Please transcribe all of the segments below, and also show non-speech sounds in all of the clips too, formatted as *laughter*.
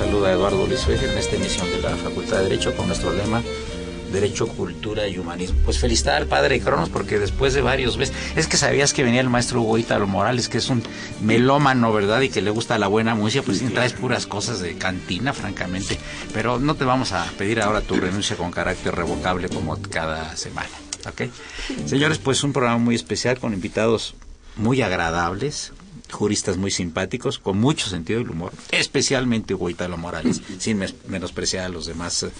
En esta emisión de la Facultad de Derecho con nuestro lema Derecho, Cultura y Humanismo. Pues felicitar al padre Cronos porque después de varios meses, es que sabías que venía el maestro Hugo Ítalo Morales, que es un melómano, ¿verdad? Y que le gusta la buena música, pues traes puras cosas de cantina, francamente. Pero no te vamos a pedir ahora tu renuncia con carácter revocable como cada semana, ¿ok? Señores, pues un programa muy especial con invitados muy agradables, juristas muy simpáticos, con mucho sentido del humor, especialmente Hugo Italo Morales, sin menospreciar a los demás eh,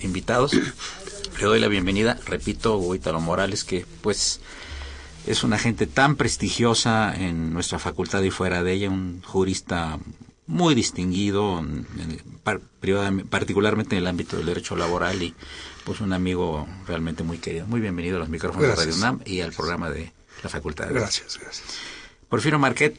invitados. Le doy la bienvenida, repito, Hugo Italo Morales, que pues es una gente tan prestigiosa en nuestra facultad y fuera de ella, un jurista muy distinguido, particularmente en el ámbito del derecho laboral y pues un amigo realmente muy querido. Muy bienvenido a los micrófonos de Radio UNAM y al programa de la Facultad de Gracias, gracias. Porfirio Marquet,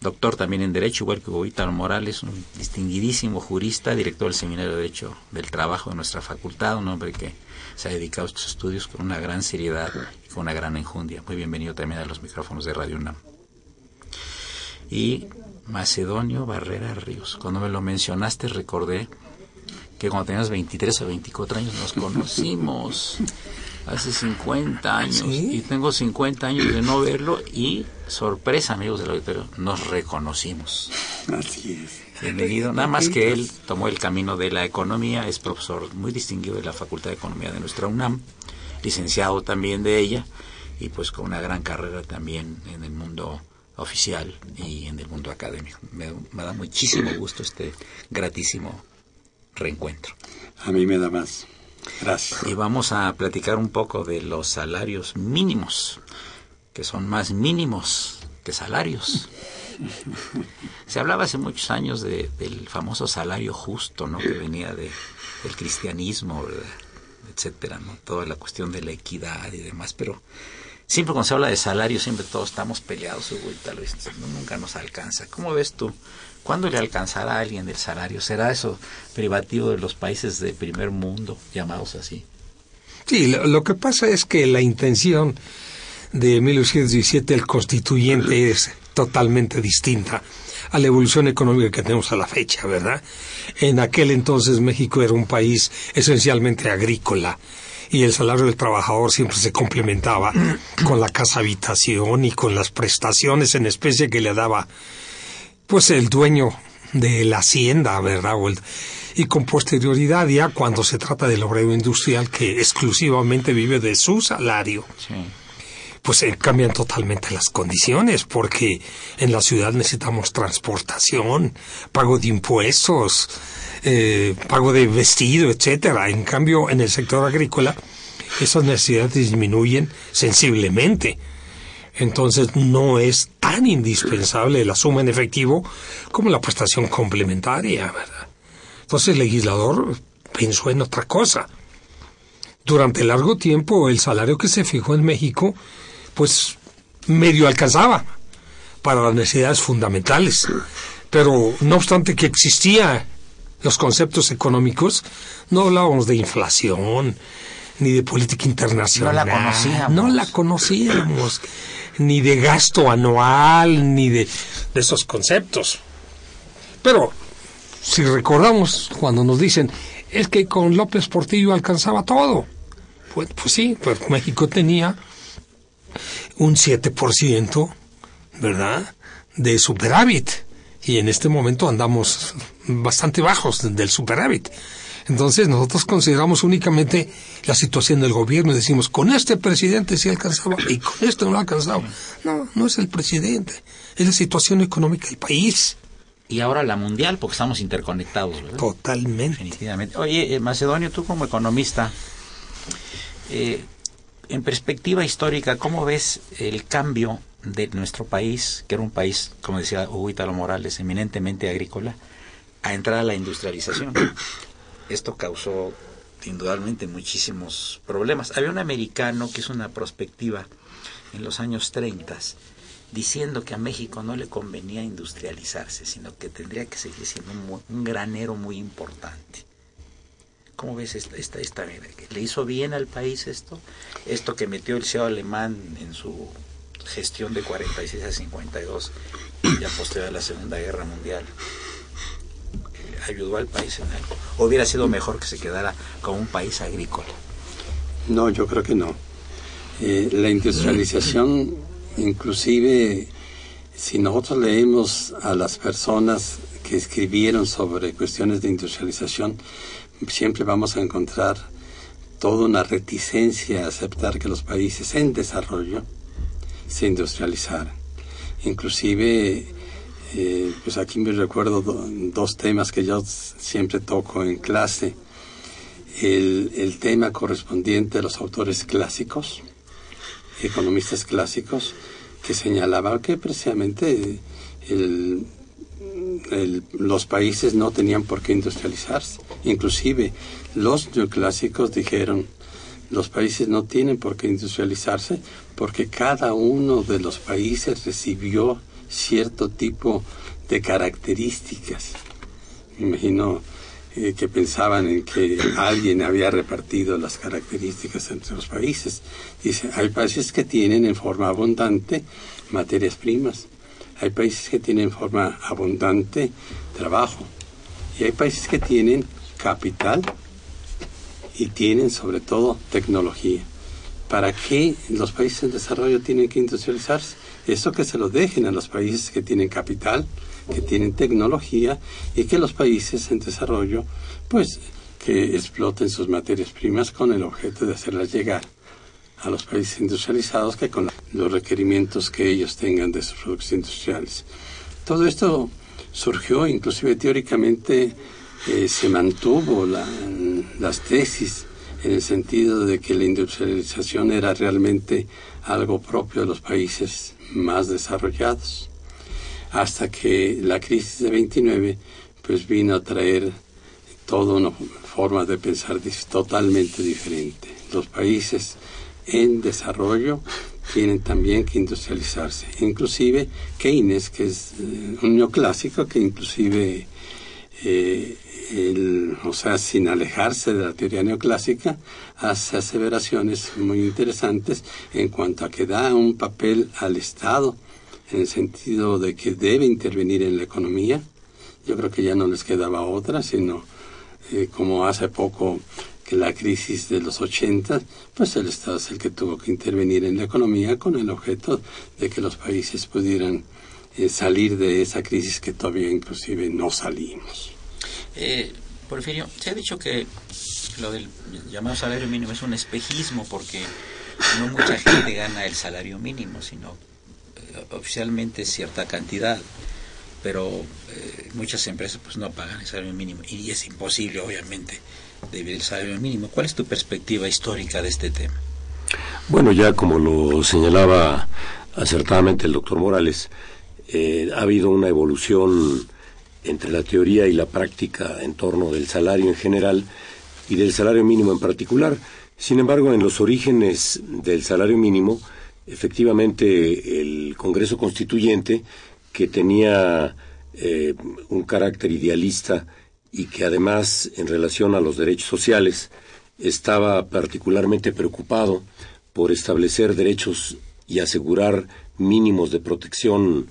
doctor también en Derecho, igual que Hugo Morales, un distinguidísimo jurista, director del Seminario de Derecho del Trabajo de nuestra facultad, un hombre que se ha dedicado a estos estudios con una gran seriedad y con una gran enjundia. Muy bienvenido también a los micrófonos de Radio UNAM. Y Macedonio Barrera Ríos. Cuando me lo mencionaste recordé que cuando tenías 23 o 24 años nos conocimos hace 50 años. Y tengo 50 años de no verlo y sorpresa amigos del auditorio nos reconocimos. Así es. Bienvenido. Nada más que él tomó el camino de la economía es profesor muy distinguido de la Facultad de Economía de nuestra UNAM licenciado también de ella y pues con una gran carrera también en el mundo oficial y en el mundo académico. Me, me da muchísimo gusto este gratísimo reencuentro. A mí me da más Gracias. Y vamos a platicar un poco de los salarios mínimos, que son más mínimos que salarios. *laughs* Se hablaba hace muchos años de, del famoso salario justo, ¿no? Que venía de, del cristianismo, etcétera, ¿no? Toda la cuestión de la equidad y demás, pero siempre cuando se habla de salario, siempre todos estamos peleados, y tal vez nunca nos alcanza. ¿Cómo ves tú ¿Cuándo le alcanzará a alguien el salario? ¿Será eso privativo de los países de primer mundo, llamados así? Sí, lo, que pasa es que la intención de 1917, el constituyente, es totalmente distinta a la evolución económica que tenemos a la fecha, ¿verdad? En aquel entonces México era un país esencialmente agrícola y el salario del trabajador siempre se complementaba con la casa habitación y con las prestaciones en especie que le daba pues el dueño de la hacienda, ¿verdad? y con posterioridad ya cuando se trata del obrero industrial que exclusivamente vive de su salario, pues eh, cambian totalmente las condiciones porque en la ciudad necesitamos transportación, pago de impuestos, eh, pago de vestido, etcétera. En cambio, en el sector agrícola esas necesidades disminuyen sensiblemente entonces no es tan indispensable la suma en efectivo como la prestación complementaria, ¿verdad? Entonces el legislador pensó en otra cosa. Durante largo tiempo el salario que se fijó en México, pues medio alcanzaba para las necesidades fundamentales. Pero no obstante que existían los conceptos económicos, no hablábamos de inflación, ni de política internacional. No la conocíamos. No la conocíamos. ni de gasto anual, ni de, de esos conceptos. Pero, si recordamos cuando nos dicen, es que con López Portillo alcanzaba todo. Pues, pues sí, pues México tenía un 7%, ¿verdad?, de superávit. Y en este momento andamos bastante bajos del superávit. Entonces nosotros consideramos únicamente la situación del gobierno y decimos, con este presidente sí alcanzaba y con este no lo alcanzaba. No, no es el presidente, es la situación económica del país. Y ahora la mundial, porque estamos interconectados, ¿verdad? Totalmente. Definitivamente. Oye, eh, Macedonio, tú como economista, eh, en perspectiva histórica, ¿cómo ves el cambio de nuestro país, que era un país, como decía Hugo Italo Morales, eminentemente agrícola, a entrar a la industrialización? Esto causó indudablemente muchísimos problemas. Había un americano que hizo una prospectiva en los años 30 diciendo que a México no le convenía industrializarse, sino que tendría que seguir siendo un, granero muy importante. ¿Cómo ves esta, esta, esta, ¿Le hizo bien al país esto? Esto que metió el CEO alemán en su gestión de 46 a 52, ya posterior a la Segunda Guerra Mundial ayudó al país en algo? ¿O hubiera sido mejor que se quedara como un país agrícola? No, yo creo que no. Eh, la industrialización, inclusive, si nosotros leemos a las personas que escribieron sobre cuestiones de industrialización, siempre vamos a encontrar toda una reticencia a aceptar que los países en desarrollo se industrializaran. Inclusive eh, pues aquí me recuerdo dos temas que yo siempre toco en clase. El, el, tema correspondiente a los autores clásicos, economistas clásicos, que señalaban que precisamente el, los países no tenían por qué industrializarse. Inclusive los neoclásicos dijeron, los países no tienen por qué industrializarse porque cada uno de los países recibió cierto tipo de características. Me imagino eh, que pensaban en que alguien había repartido las características entre los países. Dice, hay países que tienen en forma abundante materias primas, hay países que tienen en forma abundante trabajo y hay países que tienen capital y tienen sobre todo tecnología. ¿Para qué los países en desarrollo tienen que industrializarse? Esto que se lo dejen a los países que tienen capital, que tienen tecnología y que los países en desarrollo, pues, que exploten sus materias primas con el objeto de hacerlas llegar a los países industrializados que con los requerimientos que ellos tengan de sus productos industriales. Todo esto surgió, inclusive teóricamente, eh, se mantuvo las tesis en el sentido de que la industrialización era realmente algo propio de los países más desarrollados, hasta que la crisis de 29 pues vino a traer toda una forma de pensar totalmente diferente. Los países en desarrollo tienen también que industrializarse. Inclusive Keynes, que es eh, un neoclásico que inclusive eh, sea, sin alejarse de la teoría neoclásica, hace aseveraciones muy interesantes en cuanto a que da un papel al Estado, en el sentido de que debe intervenir en la economía. Yo creo que ya no les quedaba otra, sino eh, como hace poco que la crisis de los 80, pues el Estado es el que tuvo que intervenir en la economía con el objeto de que los países pudieran eh, salir de esa crisis que todavía inclusive no salimos. Eh, Porfirio, se ha dicho que lo del llamado salario mínimo es un espejismo porque no mucha gente gana el salario mínimo, sino eh, oficialmente cierta cantidad, pero eh, muchas empresas pues no pagan el salario mínimo y es imposible obviamente vivir el salario mínimo. ¿Cuál es tu perspectiva histórica de este tema? Bueno, ya como lo señalaba acertadamente el doctor Morales, eh, ha habido una evolución entre la teoría y la práctica en torno del salario en general y del salario mínimo en particular. Sin embargo, en los orígenes del salario mínimo, efectivamente el Congreso Constituyente, que tenía eh, un carácter idealista y que además en relación a los derechos sociales estaba particularmente preocupado por establecer derechos y asegurar mínimos de protección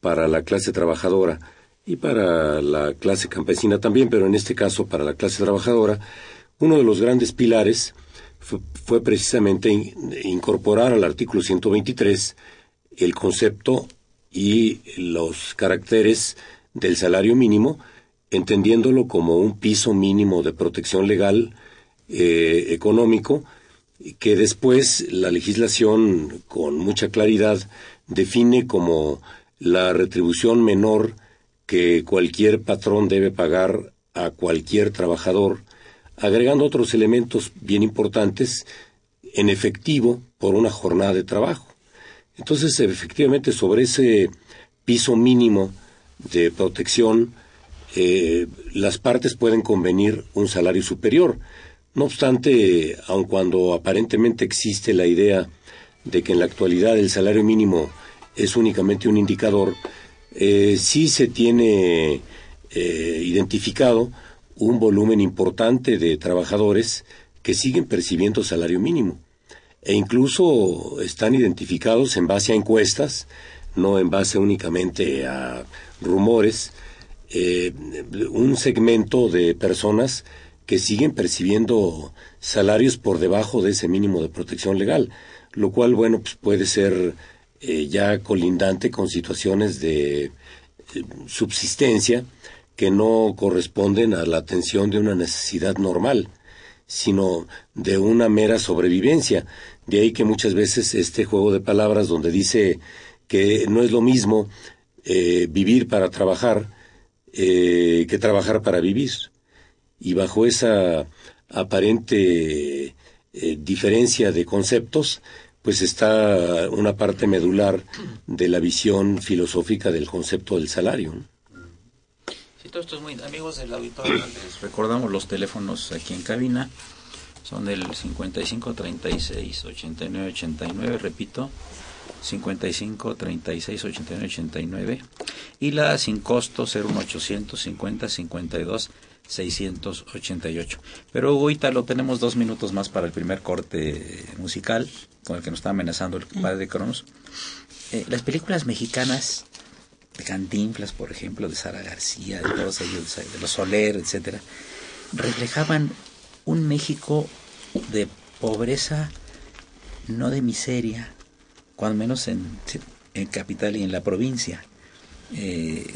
para la clase trabajadora y para la clase campesina también, pero en este caso para la clase trabajadora, uno de los grandes pilares fue, precisamente incorporar al artículo 123 el concepto y los caracteres del salario mínimo, entendiéndolo como un piso mínimo de protección legal eh, económico, que después la legislación con mucha claridad define como la retribución menor que cualquier patrón debe pagar a cualquier trabajador, agregando otros elementos bien importantes en efectivo por una jornada de trabajo. Entonces, efectivamente, sobre ese piso mínimo de protección, eh, las partes pueden convenir un salario superior. No obstante, aun cuando aparentemente existe la idea de que en la actualidad el salario mínimo es únicamente un indicador, eh, sí se tiene eh, identificado un volumen importante de trabajadores que siguen percibiendo salario mínimo e incluso están identificados en base a encuestas, no en base únicamente a rumores, eh, un segmento de personas que siguen percibiendo salarios por debajo de ese mínimo de protección legal, lo cual, bueno, pues puede ser eh, ya colindante con situaciones de eh, subsistencia que no corresponden a la atención de una necesidad normal, sino de una mera sobrevivencia. De ahí que muchas veces este juego de palabras donde dice que no es lo mismo eh, vivir para trabajar que trabajar para vivir y bajo esa aparente diferencia de conceptos, pues está una parte medular de la visión filosófica del concepto del salario. Sí, todo esto es muy... Amigos del auditorio, *clears throat* les recordamos los teléfonos aquí en cabina. Son del 55 36 89 89, repito, 55 36 89 89 y la sin costo 01800 50 52 688. Pero Hugo lo tenemos dos minutos más para el primer corte musical con el que nos está amenazando el padre de Cronos. Eh, las películas mexicanas de Cantinflas, por ejemplo, de Sara García, de todos ellos, de los Soler, etcétera, reflejaban un México de pobreza, no de miseria, cuando menos en, en capital y en la provincia. Eh,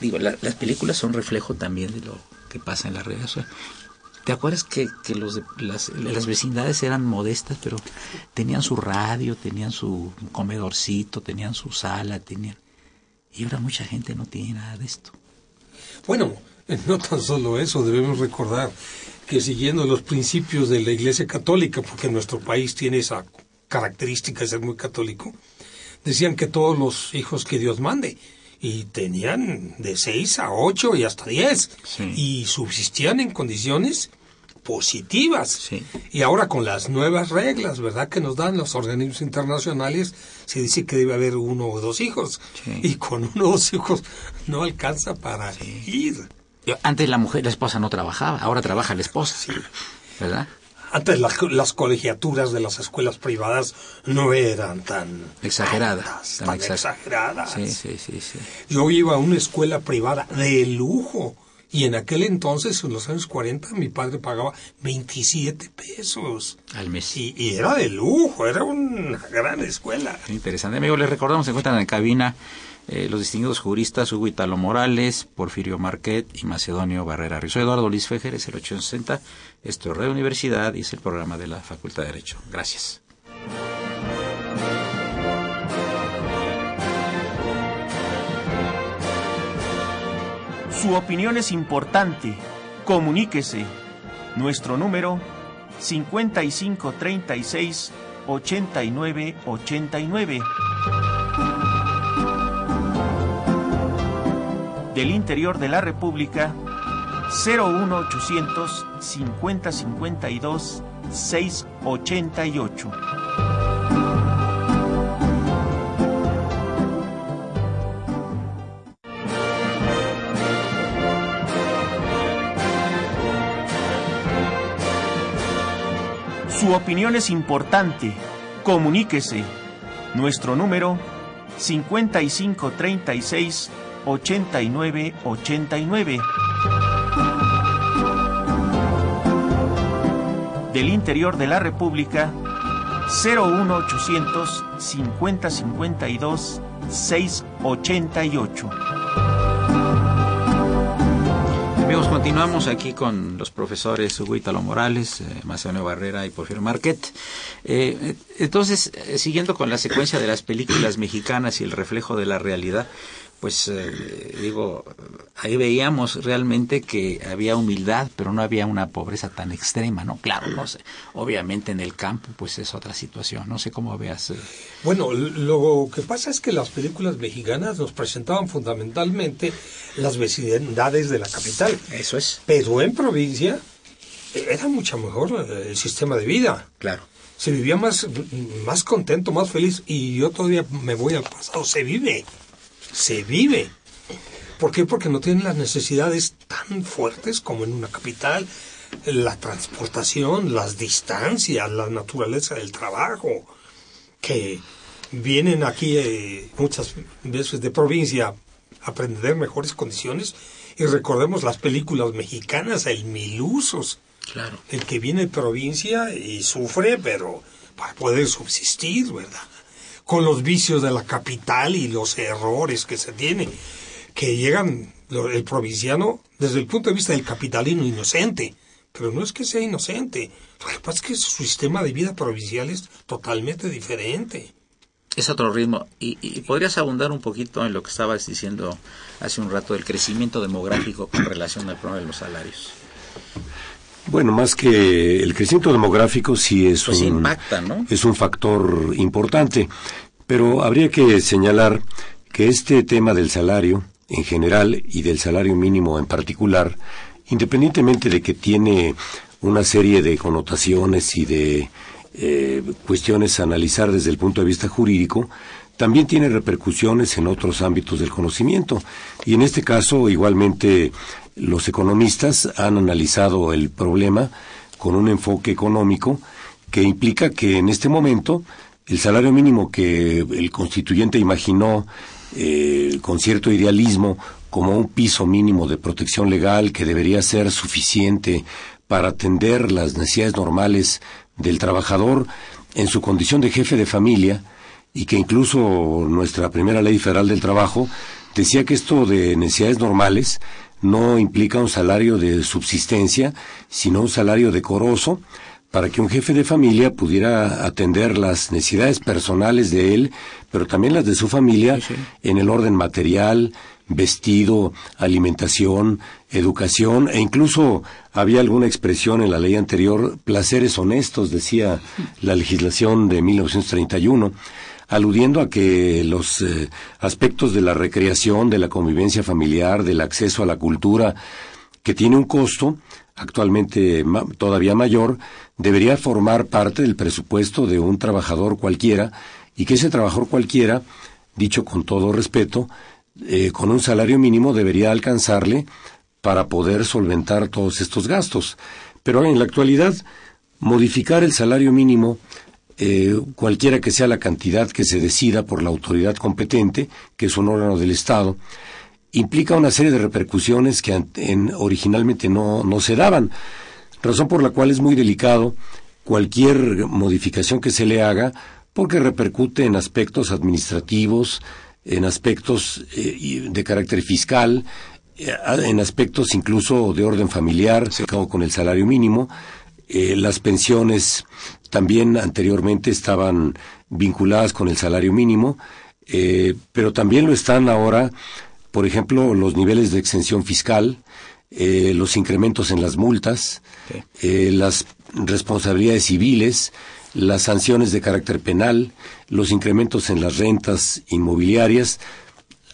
digo, las películas son reflejo también de lo que pasa en la realidad. ¿Te acuerdas que, que los de, las, las, vecindades eran modestas, pero tenían su radio, tenían su comedorcito, tenían su sala, tenían... Y ahora mucha gente no tiene nada de esto. Bueno, *laughs* no tan solo eso, debemos recordar que siguiendo los principios de la Iglesia Católica, porque nuestro país tiene esa característica de ser muy católico, decían que todos los hijos que Dios mande, y tenían de 6 a 8 y hasta 10 y subsistían en condiciones positivas. Y ahora con las nuevas reglas, ¿verdad? Que nos dan los organismos internacionales, se dice que debe haber uno o dos hijos. Y con uno o dos hijos no alcanza para ir. Antes la mujer, la esposa no trabajaba, ahora trabaja la esposa. ¿Verdad? Antes las, colegiaturas de las escuelas privadas no eran tan exageradas. tan, exageradas. Sí, sí, sí, sí. Yo iba a una escuela privada de lujo. Y en aquel entonces, en los años 40, mi padre pagaba 27 pesos. Al mes. Y, era de lujo, era una gran escuela. Interesante, amigo. Les recordamos, se encuentran en cabina eh, los distinguidos juristas Hugo Italo Morales, Porfirio Marquet y Macedonio Barrera Soy Eduardo Luis Fejer, es el 860. Esto es Radio Universidad y es el programa de la Facultad de Derecho. Gracias. Su opinión es importante. Comuníquese. Nuestro número 5536 8989. Del Interior de la República 01800 50 52 688. Su opinión es importante. Comuníquese. Nuestro número 5536 8989. Del interior de la República 01800 5052 688. Amigos, continuamos aquí con los profesores Hugo Italo Morales, eh, Macedonio Barrera y Porfirio Marquet. Eh, entonces, eh, siguiendo con la secuencia de las películas mexicanas y el reflejo de la realidad, pues eh, digo, ahí veíamos realmente que había humildad, pero no había una pobreza tan extrema, ¿no? Claro, no sé. Obviamente en el campo, pues es otra situación. No sé cómo veas. Eh. Bueno, lo que pasa es que las películas mexicanas nos presentaban fundamentalmente las vecindades de la capital. Eso es. Pero en provincia era mucho mejor eh, el sistema de vida. Claro. Se vivía más, más contento, más feliz. Y yo todavía me voy al pasado. Se vive se vive. ¿Por qué? Porque no tienen las necesidades tan fuertes como en una capital. La transportación, las distancias, la naturaleza del trabajo, que vienen aquí eh, muchas veces de provincia a aprender mejores condiciones. Y recordemos las películas mexicanas, el Milusos. Claro. El que viene de provincia y sufre, pero para poder subsistir, ¿verdad? Con los vicios de la capital y los errores que se tienen, que llegan el provinciano desde el punto de vista del capitalino inocente, pero no es que sea inocente, lo que pasa es que su sistema de vida provincial es totalmente diferente. Es otro ritmo. Y, y, podrías abundar un poquito en lo que estabas diciendo hace un rato del crecimiento demográfico con relación al problema de los salarios. Bueno, más que el crecimiento demográfico sí es pues un impacta, ¿no? es un factor importante, pero habría que señalar que este tema del salario en general y del salario mínimo en particular, independientemente de que tiene una serie de connotaciones y de eh, cuestiones a analizar desde el punto de vista jurídico, también tiene repercusiones en otros ámbitos del conocimiento. Y en este caso, igualmente, los economistas han analizado el problema con un enfoque económico que implica que en este momento el salario mínimo que el constituyente imaginó eh, con cierto idealismo como un piso mínimo de protección legal que debería ser suficiente para atender las necesidades normales del trabajador en su condición de jefe de familia y que incluso nuestra primera ley federal del trabajo decía que esto de necesidades normales no implica un salario de subsistencia, sino un salario decoroso para que un jefe de familia pudiera atender las necesidades personales de él, pero también las de su familia en el orden material, vestido, alimentación, educación e incluso había alguna expresión en la ley anterior, placeres honestos, decía la legislación de 1931 aludiendo a que los eh, aspectos de la recreación, de la convivencia familiar, del acceso a la cultura, que tiene un costo actualmente todavía mayor, debería formar parte del presupuesto de un trabajador cualquiera y que ese trabajador cualquiera, dicho con todo respeto, eh, con un salario mínimo debería alcanzarle para poder solventar todos estos gastos. Pero en la actualidad, modificar el salario mínimo eh, cualquiera que sea la cantidad que se decida por la autoridad competente, que es un órgano del Estado, implica una serie de repercusiones que originalmente no, no se daban, razón por la cual es muy delicado cualquier modificación que se le haga porque repercute en aspectos administrativos, en aspectos eh, de carácter fiscal, eh, en aspectos incluso de orden familiar, como con el salario mínimo, las pensiones también anteriormente estaban vinculadas con el salario mínimo, eh, pero también lo están ahora, por ejemplo, los niveles de exención fiscal, eh, los incrementos en las multas, eh, las responsabilidades civiles, las sanciones de carácter penal, los incrementos en las rentas inmobiliarias,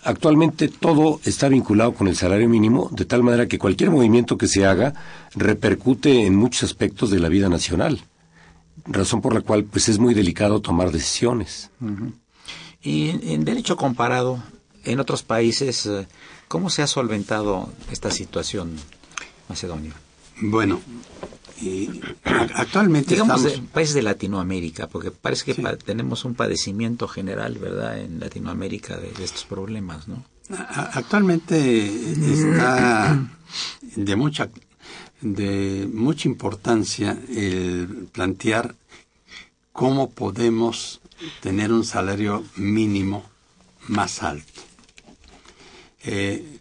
Actualmente todo está vinculado con el salario mínimo, de tal manera que cualquier movimiento que se haga repercute en muchos aspectos de la vida nacional, razón por la cual pues es muy delicado tomar decisiones. Y en, en derecho comparado, en otros países, eh, ¿cómo se ha solventado esta situación, Macedonio? Bueno, y actualmente Digamos, estamos... de países de Latinoamérica, porque parece que pa- tenemos un padecimiento general, ¿verdad?, en Latinoamérica de, de estos problemas, ¿no? Actualmente está de mucha de mucha importancia el plantear cómo podemos tener un salario mínimo más alto. Eh,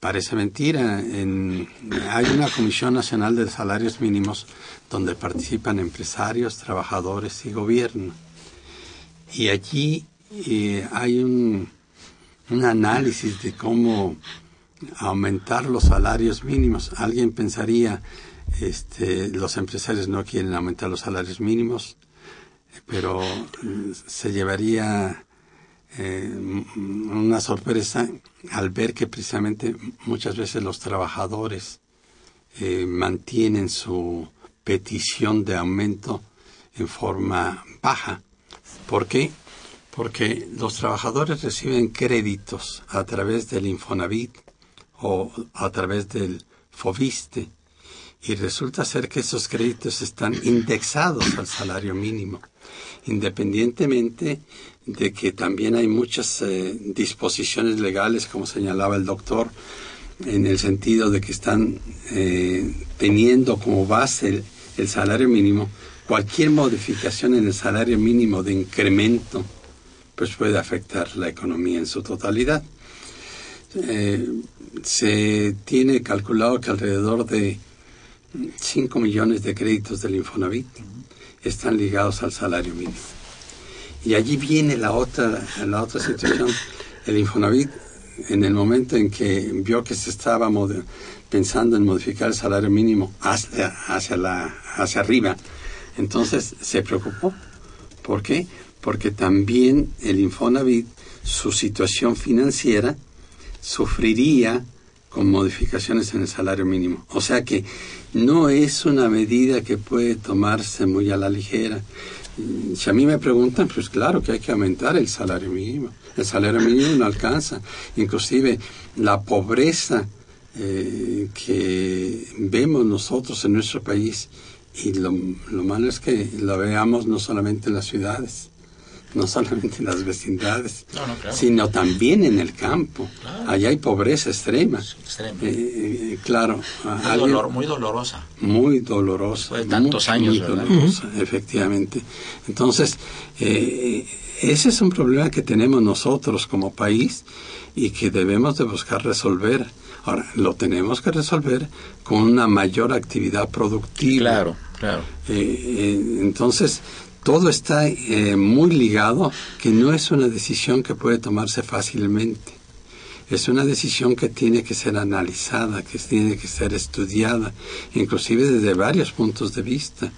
parece mentira, en- hay una Comisión Nacional de Salarios Mínimos donde participan empresarios, trabajadores y gobierno. Y allí eh, hay un, análisis de cómo aumentar los salarios mínimos. Alguien pensaría, este, los empresarios no quieren aumentar los salarios mínimos, pero se llevaría eh, una sorpresa al ver que precisamente muchas veces los trabajadores eh, mantienen su petición de aumento en forma baja. ¿Por qué? Porque los trabajadores reciben créditos a través del Infonavit o a través del Fobiste y resulta ser que esos créditos están indexados al salario mínimo, independientemente de que también hay muchas eh, disposiciones legales, como señalaba el doctor, en el sentido de que están eh, teniendo como base el, el salario mínimo, cualquier modificación en el salario mínimo de incremento, pues puede afectar la economía en su totalidad. Eh, se tiene calculado que alrededor de 5 millones de créditos del Infonavit están ligados al salario mínimo. Y allí viene la otra, la otra situación. El Infonavit, en el momento en que vio que se estaba pensando en modificar el salario mínimo hacia, hacia, la, hacia arriba, entonces se preocupó. ¿Por qué? Porque también el Infonavit, su situación financiera, sufriría con modificaciones en el salario mínimo. O sea que no es una medida que puede tomarse muy a la ligera. Si a mí me preguntan, pues claro que hay que aumentar el salario mínimo. El salario mínimo no alcanza. Inclusive la pobreza eh, que vemos nosotros en nuestro país, y lo, lo malo es que lo veamos no solamente en las ciudades, no solamente en las vecindades, No, no, claro. sino también en el campo. Allá hay pobreza extrema. extrema. Eh, eh, claro, Muy, alguien- dolor- muy dolorosa. muy dolorosa. Después de tantos muy, años, muy dolorosa, efectivamente. Entonces, eh, ese es un problema que tenemos nosotros como país y que debemos de buscar resolver. Ahora, lo tenemos que resolver con una mayor actividad productiva. Claro, claro. Entonces, todo está eh, muy ligado, que no es una decisión que puede tomarse fácilmente. Es una decisión que tiene que ser analizada, que tiene que ser estudiada, inclusive desde varios puntos de vista.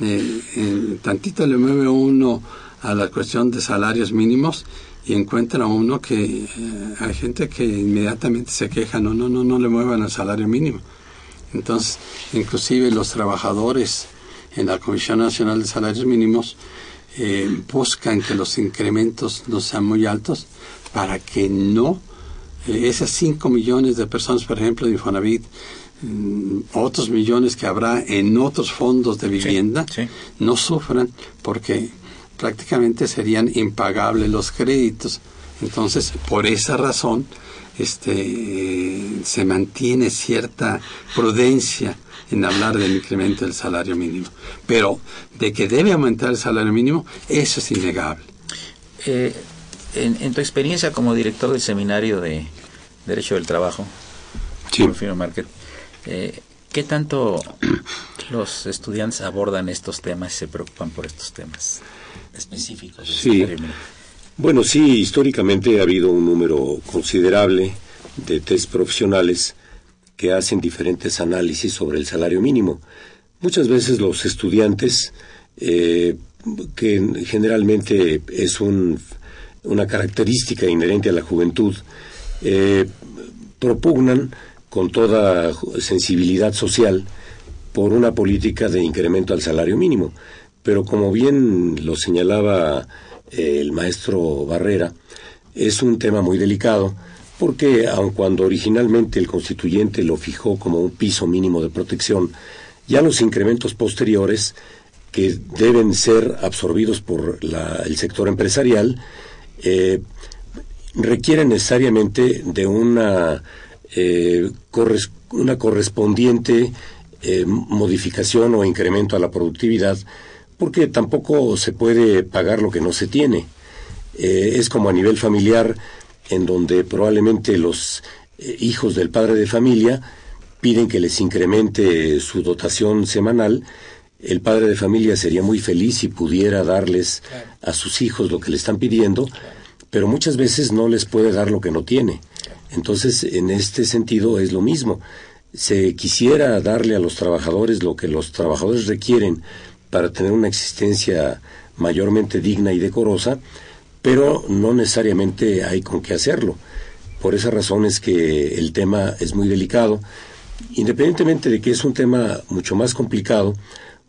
Eh, eh, tantito le mueve uno a la cuestión de salarios mínimos y encuentra uno que eh, hay gente que inmediatamente se queja, no, no, no, no le muevan al salario mínimo. Entonces, inclusive los trabajadores en la Comisión Nacional de Salarios Mínimos eh, buscan que los incrementos no sean muy altos para que no eh, esas 5 millones de personas, por ejemplo, de Infonavit, mm, otros millones que habrá en otros fondos de vivienda, sí. no sufran porque prácticamente serían impagables los créditos. Entonces, por esa razón, este, eh, se mantiene cierta prudencia en hablar del incremento del salario mínimo. Pero de que debe aumentar el salario mínimo, eso es innegable. Eh, en, en tu experiencia como director del seminario de Derecho del Trabajo, Sí. Eh, ¿qué tanto *clears throat* los estudiantes abordan estos temas y se preocupan por estos temas específicos? del Sí. salario mínimo? Bueno, sí, históricamente ha habido un número considerable de test profesionales que hacen diferentes análisis sobre el salario mínimo. Muchas veces los estudiantes, eh, que generalmente es un una característica inherente a la juventud, eh, propugnan con toda sensibilidad social por una política de incremento al salario mínimo. Pero como bien lo señalaba eh, el maestro Barrera, es un tema muy delicado porque aun cuando originalmente el constituyente lo fijó como un piso mínimo de protección, ya los incrementos posteriores que deben ser absorbidos por el sector empresarial eh, requieren necesariamente de una, eh, una correspondiente eh, modificación o incremento a la productividad, porque tampoco se puede pagar lo que no se tiene. es como a nivel familiar, en donde probablemente los hijos del padre de familia piden que les incremente su dotación semanal, el padre de familia sería muy feliz si pudiera darles a sus hijos lo que le están pidiendo, pero muchas veces no les puede dar lo que no tiene. Entonces, en este sentido es lo mismo. Se quisiera darle a los trabajadores lo que los trabajadores requieren para tener una existencia mayormente digna y decorosa, pero no necesariamente hay con qué hacerlo. Por esa razón es que el tema es muy delicado, independientemente de que es un tema mucho más complicado,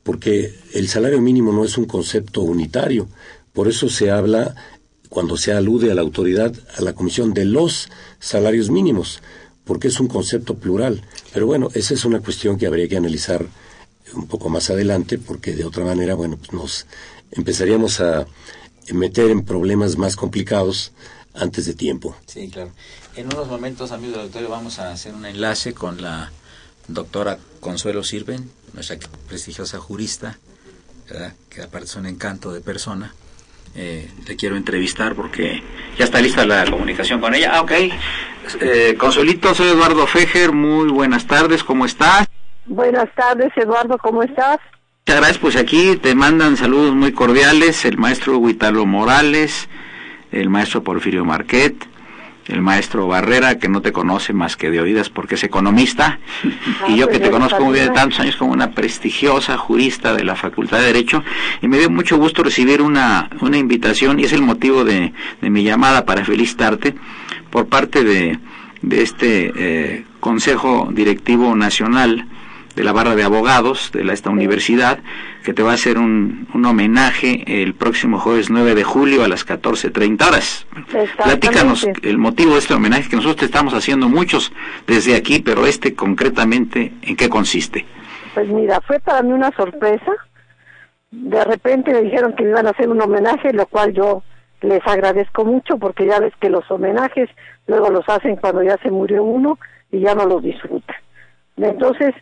porque el salario mínimo no es un concepto unitario. Por eso se habla, cuando se alude a la autoridad, a la comisión de los salarios mínimos, porque es un concepto plural. Pero bueno, esa es una cuestión que habría que analizar un poco más adelante, porque de otra manera, bueno, pues nos empezaríamos a meter en problemas más complicados antes de tiempo. Sí, claro. En unos momentos, amigos del auditorio, vamos a hacer un enlace con la doctora Consuelo Sirven, nuestra prestigiosa jurista, que aparte es un encanto de persona. Eh, te quiero entrevistar porque ya está lista la comunicación con ella. Ah, ok. Eh, Consuelito, soy Eduardo Fejer. Muy buenas tardes, ¿cómo estás? Buenas tardes, Eduardo, ¿cómo estás? Muchas gracias, pues aquí te mandan saludos muy cordiales el maestro Huitalo Morales, el maestro Porfirio Marquet, el maestro Barrera, que no te conoce más que de oídas porque es economista, ah, *laughs* y yo que pues te conozco muy bien de tantos años como una prestigiosa jurista de la Facultad de Derecho, y me dio mucho gusto recibir una, una invitación, y es el motivo de, de mi llamada para felicitarte por parte de, de este eh, Consejo Directivo Nacional de la barra de abogados de la, esta universidad, que te va a hacer un, un homenaje el próximo jueves 9 de julio a las 14.30 horas. Platícanos el motivo de este homenaje, que nosotros te estamos haciendo muchos desde aquí, pero este concretamente, ¿en qué consiste? Pues mira, fue para mí una sorpresa. De repente me dijeron que me iban a hacer un homenaje, lo cual yo les agradezco mucho porque ya ves que los homenajes luego los hacen cuando ya se murió uno y ya no los disfrutan. Entonces,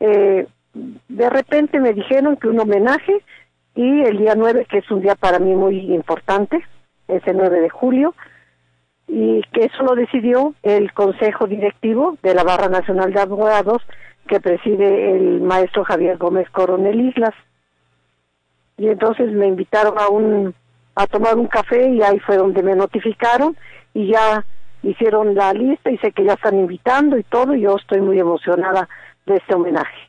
eh, de repente me dijeron que un homenaje y el día 9, que es un día para mí muy importante, es el 9 de julio, y que eso lo decidió el Consejo Directivo de la Barra Nacional de Abogados que preside el maestro Javier Gómez Coronel Islas. Y entonces me invitaron a un a tomar un café y ahí fue donde me notificaron y ya hicieron la lista y sé que ya están invitando y todo y yo estoy muy emocionada de este homenaje.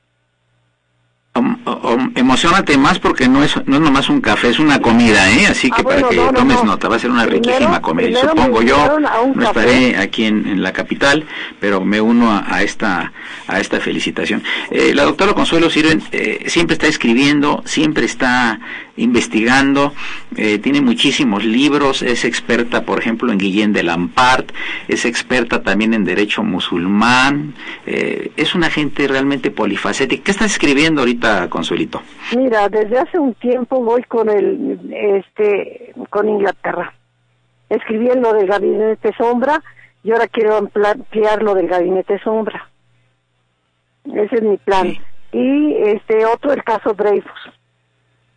emocionate más porque no es no es nomás un café, es una comida, ¿eh? Así que ah, para que tomes nota, va a ser una riquísima comida. Supongo yo, no estaré aquí en, la capital, pero me uno a, esta a esta felicitación. Eh, la doctora Consuelo Sirven eh, siempre está escribiendo, siempre está investigando, eh, tiene muchísimos libros, es experta, por ejemplo, en Guillén de Lampart, es experta también en derecho musulmán, eh, es una gente realmente polifacética. ¿Qué estás escribiendo ahorita, Consuelito? Mira, desde hace un tiempo voy con el, este, con Inglaterra. Escribí lo del gabinete sombra y ahora quiero ampliar lo del gabinete sombra. Ese es mi plan. Y este otro, el caso Dreyfus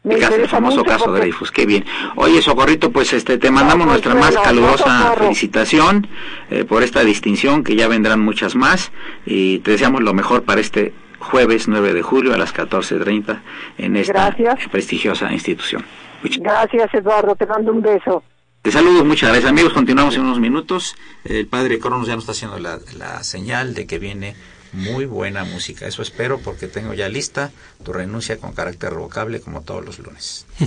el, famoso caso de Dreyfus, qué bien. Oye, Socorrito, pues este te mandamos pues, nuestra más calurosa felicitación eh, por esta distinción, que ya vendrán muchas más, y te deseamos lo mejor para este jueves 9 de julio a las 14.30 en esta prestigiosa institución. Gracias, Eduardo, te mando un beso. Te saludo, muchas gracias muy buena música. Eso espero porque tengo ya lista tu renuncia con carácter revocable como todos los lunes. *laughs*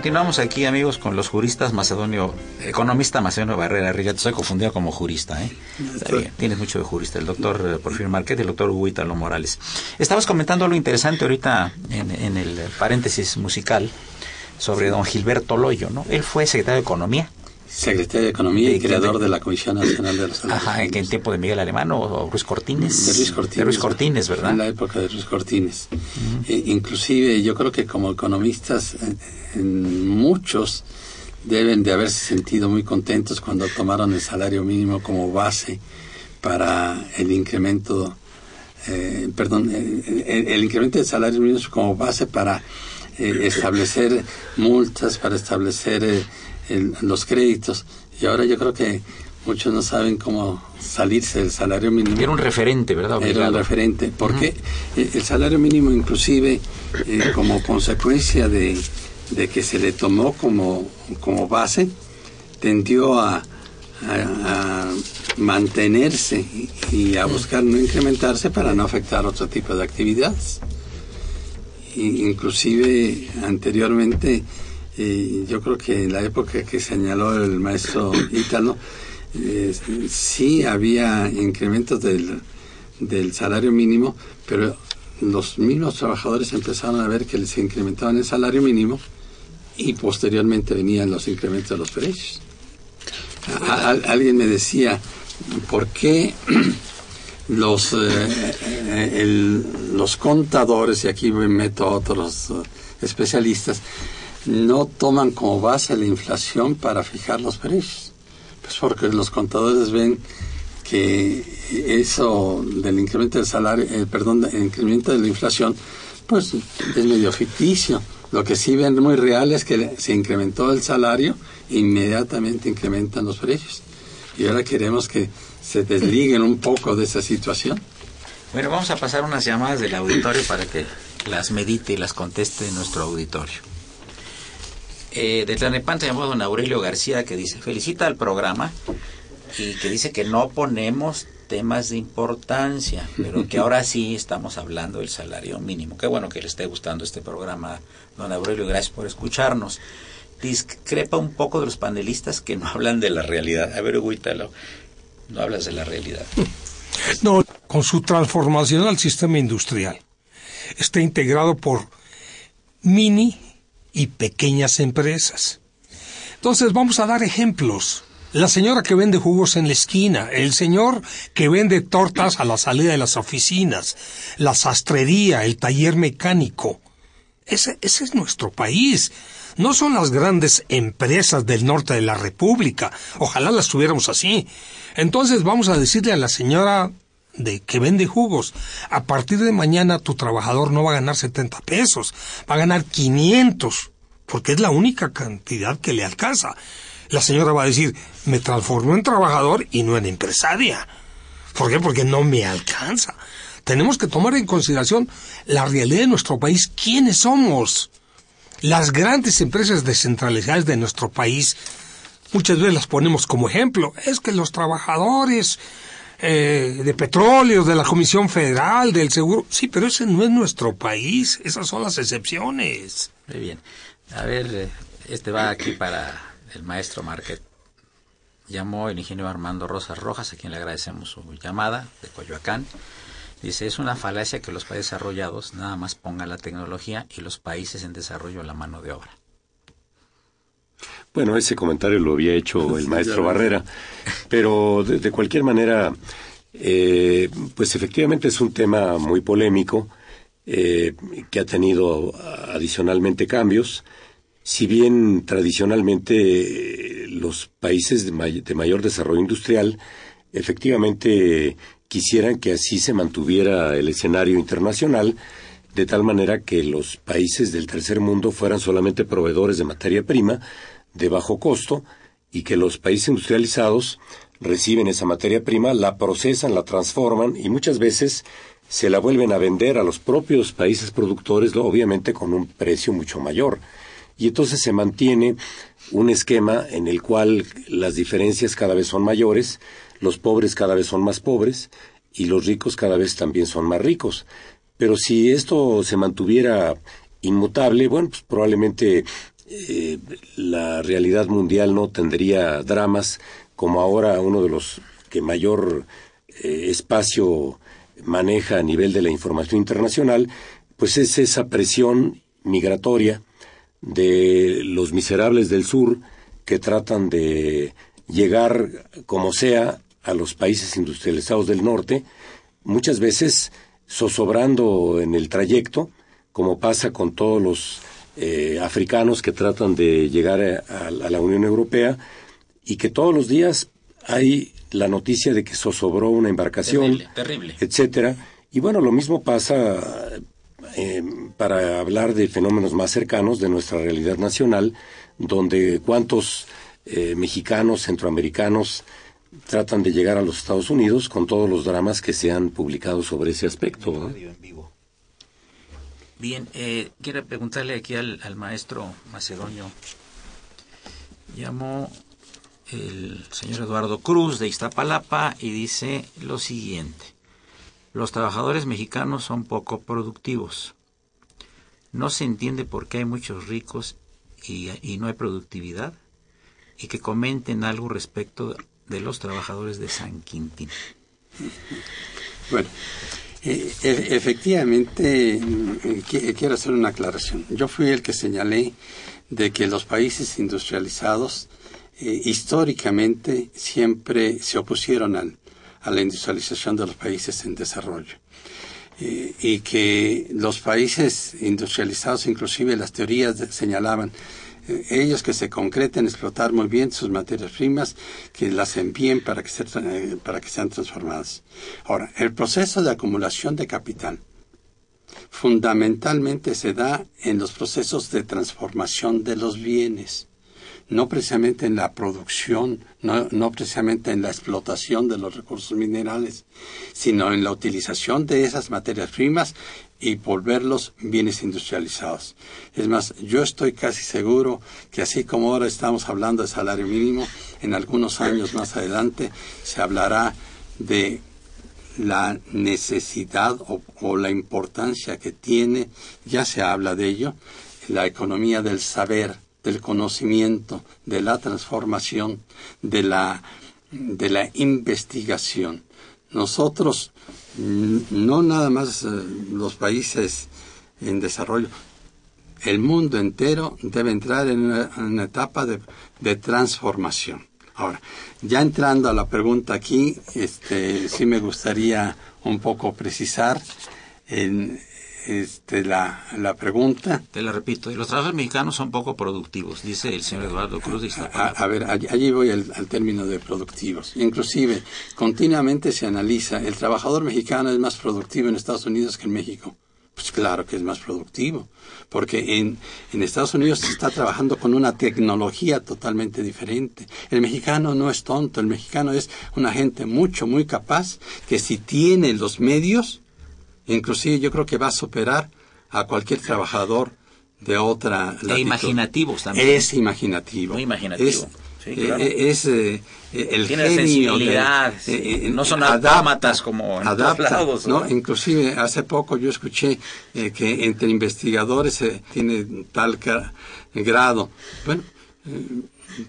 Continuamos aquí, amigos, con los juristas Macedonio, economista Macedonio Barrera Riga. Te estoy confundido como jurista, ¿eh? Está bien, tienes mucho de jurista. El doctor eh, Porfirio Marquete y el doctor Hugo Italo Morales. Estabas comentando algo interesante ahorita en, en el paréntesis musical sobre don Gilberto Loyo, ¿no? Él fue secretario de Economía. Secretario de Economía y creador de- la Comisión Nacional de los Salarios Ajá, en, en tiempo de Miguel Alemán o, Ruiz Cortines. De Luis Cortines. De Ruiz Cortines, ¿verdad? En la época de Luis Cortines. Eh, inclusive yo creo que como economistas eh, en muchos deben de haberse sentido muy contentos cuando tomaron el salario mínimo como base para el incremento, eh, perdón, eh, el, el incremento del salario mínimo como base para establecer multas, para establecer el- los créditos. Y ahora yo creo que muchos no saben cómo salirse del salario mínimo. Era un referente, ¿verdad? Era un referente, porque eh, el salario mínimo inclusive eh, como consecuencia de, de que se le tomó como, como base, tendió a, a- a mantenerse y, a buscar no incrementarse para no afectar otro tipo de actividades. Inclusive anteriormente, eh, yo creo que en la época que señaló el maestro *coughs* Ítalo, eh, sí había incrementos del, del salario mínimo, pero los mismos trabajadores empezaron a ver que les incrementaban el salario mínimo y posteriormente venían los incrementos de los precios. A- a- alguien me decía, ¿por qué *coughs* los, eh, eh, el- los contadores, y aquí me meto a otros especialistas, no toman como base la inflación para fijar los precios? Pues porque los contadores ven que eso del incremento del salario, eh, perdón, del incremento de la inflación, pues es medio ficticio. Lo que sí ven muy real es que se incrementó el salario, inmediatamente incrementan los precios. Y ahora queremos que se desliguen un poco de esa situación. Bueno, vamos a pasar unas llamadas del auditorio para que las medite y las conteste nuestro auditorio. Eh, de Tlanepantla llamó don Aurelio García que dice, felicita al programa y que dice que no ponemos temas de importancia, pero que ahora *laughs* sí estamos hablando del salario mínimo. Qué bueno que le esté gustando este programa, don Aurelio, gracias por escucharnos. Discrepa un poco de los panelistas que no *laughs* hablan de la realidad. A ver, Huítalo, no hablas de la realidad. *laughs* No, con su transformación al sistema industrial. Está integrado por mini y pequeñas empresas. Entonces vamos a dar ejemplos. La señora que vende jugos en la esquina, el señor que vende tortas a la salida de las oficinas, la sastrería, el taller mecánico. Ese, ese es nuestro país. No son las grandes empresas del norte de la República. Ojalá las tuviéramos así. Entonces vamos a decirle a la señora de que vende jugos, a partir de mañana tu trabajador no va a ganar 70 pesos, va a ganar 500, porque es la única cantidad que le alcanza. La señora va a decir, me transformó en trabajador y no en empresaria. ¿Por qué? Porque no me alcanza. Tenemos que tomar en consideración la realidad de nuestro país, quiénes somos. Las grandes empresas descentralizadas de nuestro país, muchas veces las ponemos como ejemplo. Es que los trabajadores eh, de petróleo, de la Comisión Federal, del Seguro... Sí, pero ese no es nuestro país. Esas son las excepciones. Muy bien. A ver, eh, este va aquí para el maestro Marquet. Llamó el ingeniero Armando Rosas Rojas, a quien le agradecemos su llamada, de Coyoacán. Dice, es una falacia que los países desarrollados nada más pongan la tecnología y los países en desarrollo la mano de obra. Bueno, ese comentario lo había hecho *laughs* el maestro Barrera, pero de, de cualquier manera, eh, pues efectivamente es un tema muy polémico eh, que ha tenido adicionalmente cambios. Si bien tradicionalmente eh, los países de, may- de mayor desarrollo industrial efectivamente quisieran que así se mantuviera el escenario internacional, de tal manera que los países del tercer mundo fueran solamente proveedores de materia prima, de bajo costo y que los países industrializados reciben esa materia prima, la procesan, la transforman y muchas veces se la vuelven a vender a los propios países productores, obviamente con un precio mucho mayor. Y entonces se mantiene un esquema en el cual las diferencias cada vez son mayores, los pobres cada vez son más pobres y los ricos cada vez también son más ricos. Pero si esto se mantuviera inmutable, bueno, pues probablemente eh, la realidad mundial no tendría dramas como ahora uno de los que mayor eh, espacio maneja a nivel de la información internacional, pues es esa presión migratoria de los miserables del sur que tratan de llegar como sea a los países industrializados del norte, muchas veces zozobrando en el trayecto, como pasa con todos los eh, africanos que tratan de llegar a, la Unión Europea y que todos los días hay la noticia de que zozobró una embarcación, terrible, etcétera. Y bueno, lo mismo pasa eh, para hablar de fenómenos más cercanos de nuestra realidad nacional, donde cuántos eh, mexicanos, centroamericanos tratan de llegar a los Estados Unidos con todos los dramas que se han publicado sobre ese aspecto. Bien, eh, quiero preguntarle aquí al, al maestro macedonio. Llamó el señor Eduardo Cruz de Iztapalapa y dice lo siguiente. Los trabajadores mexicanos son poco productivos. No se entiende por qué hay muchos ricos y, no hay productividad. Y que comenten algo respecto de los trabajadores de San Quintín. Bueno, eh, e, efectivamente, eh, quiero hacer una aclaración. Yo fui el que señalé de que los países industrializados eh, históricamente siempre se opusieron al, a la industrialización de los países en desarrollo. Eh, y que los países industrializados, inclusive las teorías señalaban, eh, ellos que se concreten explotar muy bien sus materias primas, que las envíen para que, para que sean transformadas. Ahora, el proceso de acumulación de capital fundamentalmente se da en los procesos de transformación de los bienes no precisamente en la producción, no, precisamente en la explotación de los recursos minerales, sino en la utilización de esas materias primas y volverlos bienes industrializados. Es más, yo estoy casi seguro que así como ahora estamos hablando de salario mínimo, en algunos años más adelante se hablará de la necesidad o, o, la importancia que tiene, ya se habla de ello, la economía del saber, del conocimiento, de la transformación, de la, de la investigación. Nosotros, no nada más eh, los países en desarrollo, el mundo entero debe entrar en una, etapa de, de, transformación. Ahora, ya entrando a la pregunta aquí, este, sí me gustaría un poco precisar en, este, la, la pregunta. Te la repito, los trabajadores mexicanos son poco productivos, dice el señor Eduardo Cruz. A, a, ver, allí, voy al, término de productivos. Inclusive, continuamente se analiza, el trabajador mexicano es más productivo en Estados Unidos que en México. Pues claro que es más productivo, porque en, en Estados Unidos se está trabajando con una tecnología totalmente diferente. El mexicano no es tonto, el mexicano es una gente mucho, muy capaz, que si tiene los medios, Inclusive yo creo que va a superar a cualquier trabajador de otra latitud. E imaginativos también. Es imaginativo. Muy imaginativo. Es, sí, claro. Eh, es eh, el Tiene sensibilidad, eh, no son adaptatas como en adapta, lados. ¿no? Inclusive hace poco yo escuché que entre investigadores se tiene tal grado. Bueno,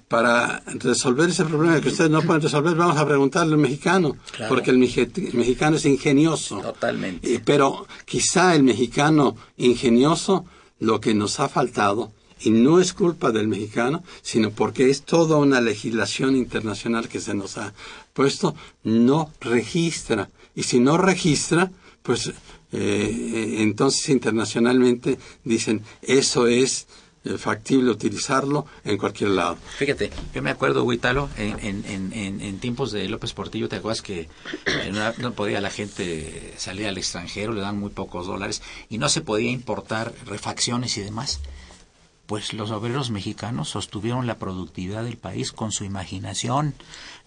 para resolver ese problema que ustedes no pueden resolver, vamos a preguntarle al mexicano, porque el, mexicano es ingenioso. Totalmente. Pero quizá el mexicano ingenioso, lo que nos ha faltado, y no es culpa del mexicano, sino porque es toda una legislación internacional que se nos ha puesto, no registra. Y si no registra, pues eh, eh, entonces internacionalmente dicen, eso es factible utilizarlo en cualquier lado. Fíjate, yo me acuerdo, Huitalo, en, en, en, en, tiempos de López Portillo, ¿te acuerdas que no podía la gente salir al extranjero, le dan muy pocos dólares y no se podía importar refacciones y demás? pues los obreros mexicanos sostuvieron la productividad del país con su imaginación.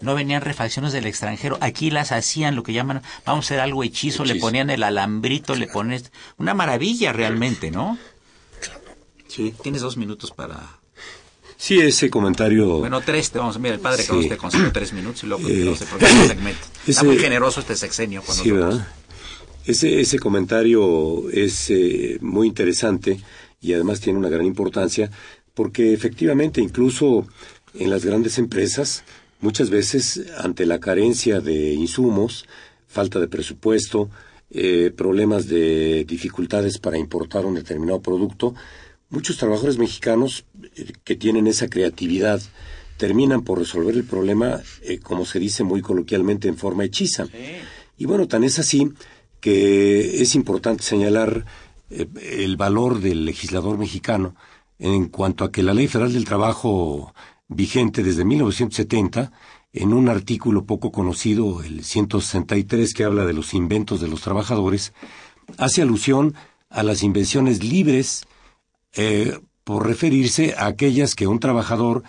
No venían refacciones del extranjero. Aquí las hacían lo que llaman, vamos a hacer algo hechizo, le ponían el alambrito, le pones... Una maravilla realmente, ¿no? Sí. Tienes dos minutos para... Sí, ese comentario... Bueno, tres, te vamos a mira, el padre Sí. Carlos te concedió tres minutos y luego Eh, próximo segmento. *laughs* Está ese- muy generoso este sexenio con Sí. ¿verdad? Ese, ese comentario es eh, muy interesante y además tiene una gran importancia porque efectivamente incluso en las grandes empresas muchas veces ante la carencia de insumos, falta de presupuesto, eh, problemas de dificultades para importar un determinado producto, muchos trabajadores mexicanos eh, que tienen esa creatividad terminan por resolver el problema, eh, como se dice muy coloquialmente, en forma hechiza. Y bueno, tan es así que es importante señalar eh, el valor del legislador mexicano en cuanto a que la Ley Federal del Trabajo vigente desde 1970, en un artículo poco conocido, el 163, que habla de los inventos de los trabajadores, hace alusión a las invenciones libres eh, por referirse a aquellas que un trabajador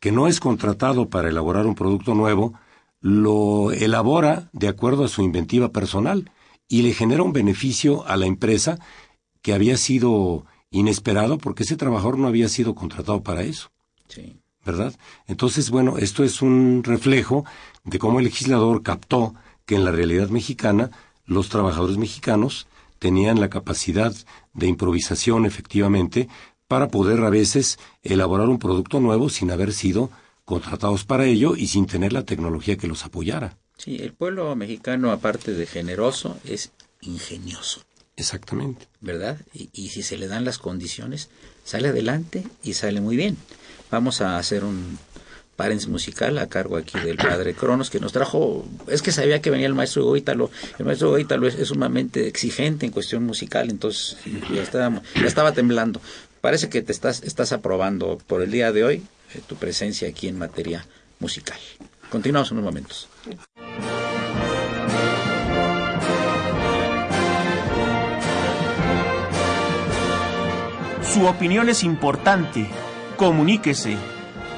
que no es contratado para elaborar un producto nuevo, lo elabora de acuerdo a su inventiva personal y le genera un beneficio a la empresa que había sido inesperado porque ese trabajador no había sido contratado para eso. Sí. ¿verdad? Entonces, bueno, esto es un reflejo de cómo el legislador captó que en la realidad mexicana los trabajadores mexicanos tenían la capacidad de improvisación efectivamente para poder a veces elaborar un producto nuevo sin haber sido contratados para ello y sin tener la tecnología que los apoyara. Sí, el pueblo mexicano, aparte de generoso, es ingenioso, Exactamente. ¿verdad? Y, y si se le dan las condiciones, sale adelante y sale muy bien. Vamos a hacer un paréntesis musical a cargo aquí del padre Cronos, que nos trajo, es que sabía que venía el maestro Hugo Ítalo. El maestro Hugo Ítalo es, es sumamente exigente en cuestión musical, entonces ya estaba, ya estaba temblando. Parece que te estás, estás aprobando por el día de hoy eh, tu presencia aquí en materia musical. Continuamos unos momentos. Su opinión es importante. Comuníquese.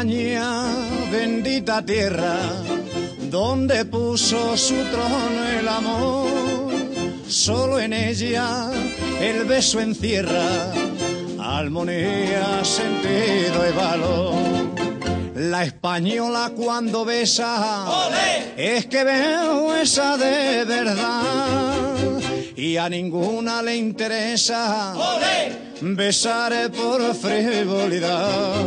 España, bendita tierra, donde puso su trono el amor, solo en ella el beso encierra armonía, sentido y valor. La española cuando besa es que veo esa de verdad y a ninguna le interesa besar por frivolidad.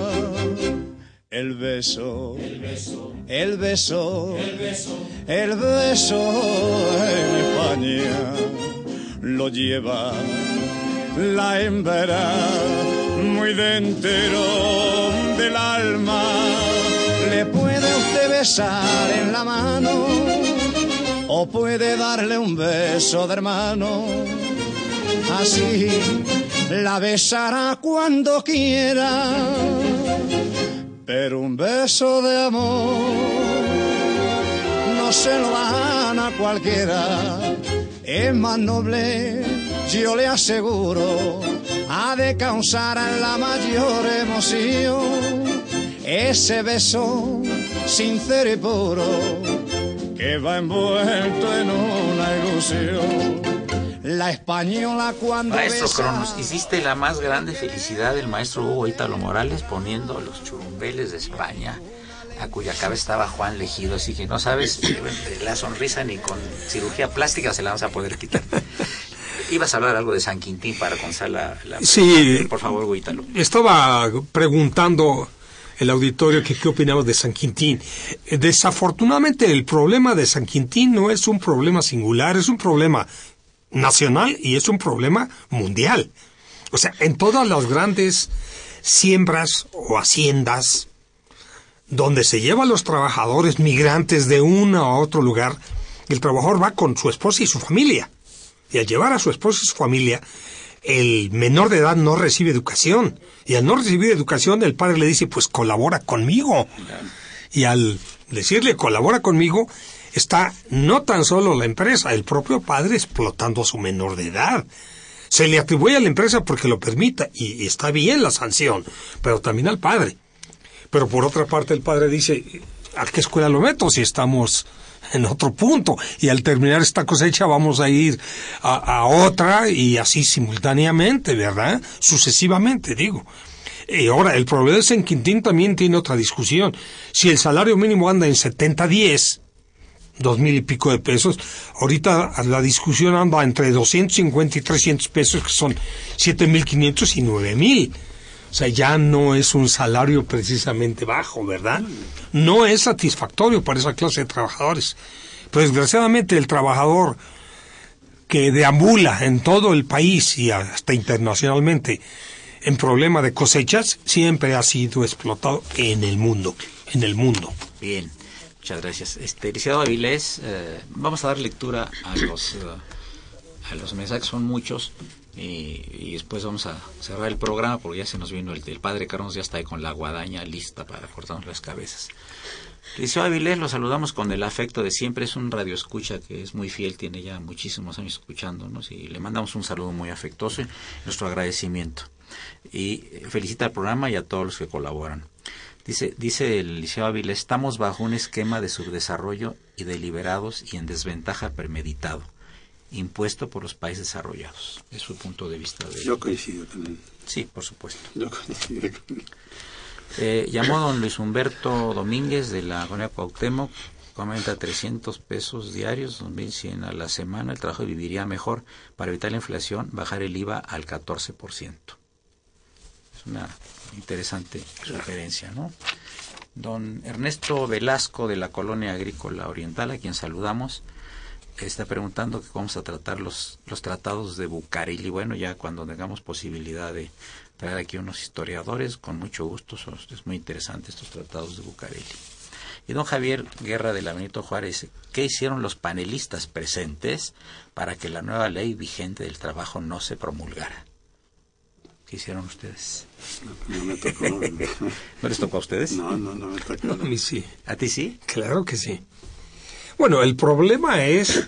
El beso, el beso, el beso, el beso, en España lo lleva la hembra muy dentro del alma. Le puede usted besar en la mano o puede darle un beso de hermano. Así la besará cuando quiera, pero un beso de amor no se lo dan a cualquiera. Es más noble, yo le aseguro, ha de causar la mayor emoción ese beso sincero y puro que va envuelto en una ilusión. La española cuando Maestro besa- Cronos, hiciste la más grande felicidad del maestro Hugo Ítalo Morales poniendo los churumbeles de España, a cuya cabeza estaba Juan Legido, así que no sabes, *coughs* la sonrisa ni con cirugía plástica se la vamos a poder quitar. ibas a hablar algo de San Quintín para comenzar la, la Sí. Por favor, Huítalo. Estaba preguntando el auditorio que qué opinamos de San Quintín. Eh, Desafortunadamente el problema de San Quintín no es un problema singular, es un problema nacional y es un problema mundial. O sea, en todas las grandes siembras o haciendas donde se lleva a los trabajadores migrantes de uno a otro lugar, el trabajador va con su esposa y su familia. Y al llevar a su esposa y su familia, el menor de edad no recibe educación. Y al no recibir educación, el padre le dice, pues colabora conmigo. Y al decirle colabora conmigo, está no tan solo la empresa, el propio padre explotando a su menor de edad. Se le atribuye a la empresa porque lo permita, y, está bien la sanción, pero también al padre. Pero por otra parte el padre dice, ¿a qué escuela lo meto si estamos en otro punto? Y al terminar esta cosecha vamos a ir a, a otra y así simultáneamente, ¿verdad? Sucesivamente, digo. Y ahora, el problema de San Quintín también tiene otra discusión. Si el salario mínimo anda en 70-10, dos mil y pico de pesos, ahorita la discusión anda entre 250 y 300 pesos, que son 7.500 y 9.000. O sea, ya no es un salario precisamente bajo, ¿verdad? No es satisfactorio para esa clase de trabajadores. Pero desgraciadamente el trabajador que deambula en todo el país y hasta internacionalmente en problema de cosechas siempre ha sido explotado en el mundo, en el mundo. Bien, muchas gracias. Este, licenciado Avilés, eh, vamos a dar lectura a los, eh, a los mensajes, son muchos, y, después vamos a cerrar el programa porque ya se nos vino el, el padre Carlos, ya está ahí con la guadaña lista para cortarnos las cabezas. Licenciado Avilés, lo saludamos con el afecto de siempre, es un radio escucha que es muy fiel, tiene ya muchísimos años escuchándonos y le mandamos un saludo muy afectuoso y nuestro agradecimiento. Y felicita al programa y a todos los que colaboran. Dice, dice el Liceo Avilés, estamos bajo un esquema de subdesarrollo y deliberados y en desventaja premeditado, impuesto por los países desarrollados. Es su punto de vista. De... Yo coincido con él. Sí, por supuesto. Yo coincido con él. Eh, llamó don Luis Humberto Domínguez de la colonia Cuauhtémoc, comenta 300 pesos diarios, 2.100 a la semana, el trabajo viviría mejor para evitar la inflación, bajar el IVA al 14%. Es una interesante referencia, ¿no? Don Ernesto Velasco de la colonia agrícola oriental, a quien saludamos, está preguntando que vamos a tratar los, los tratados de Bucareli. Bueno, ya cuando tengamos posibilidad de traer aquí unos historiadores, con mucho gusto, son, es muy interesante estos tratados de Bucareli. Y don Javier Guerra de la Benito Juárez ¿qué hicieron los panelistas presentes para que la nueva ley vigente del trabajo no se promulgara? ¿Qué hicieron ustedes? No, no me tocó. ¿No les tocó a ustedes? No, no, no me tocó. No, a mí sí. ¿A ti sí? Claro que sí. Bueno, el problema es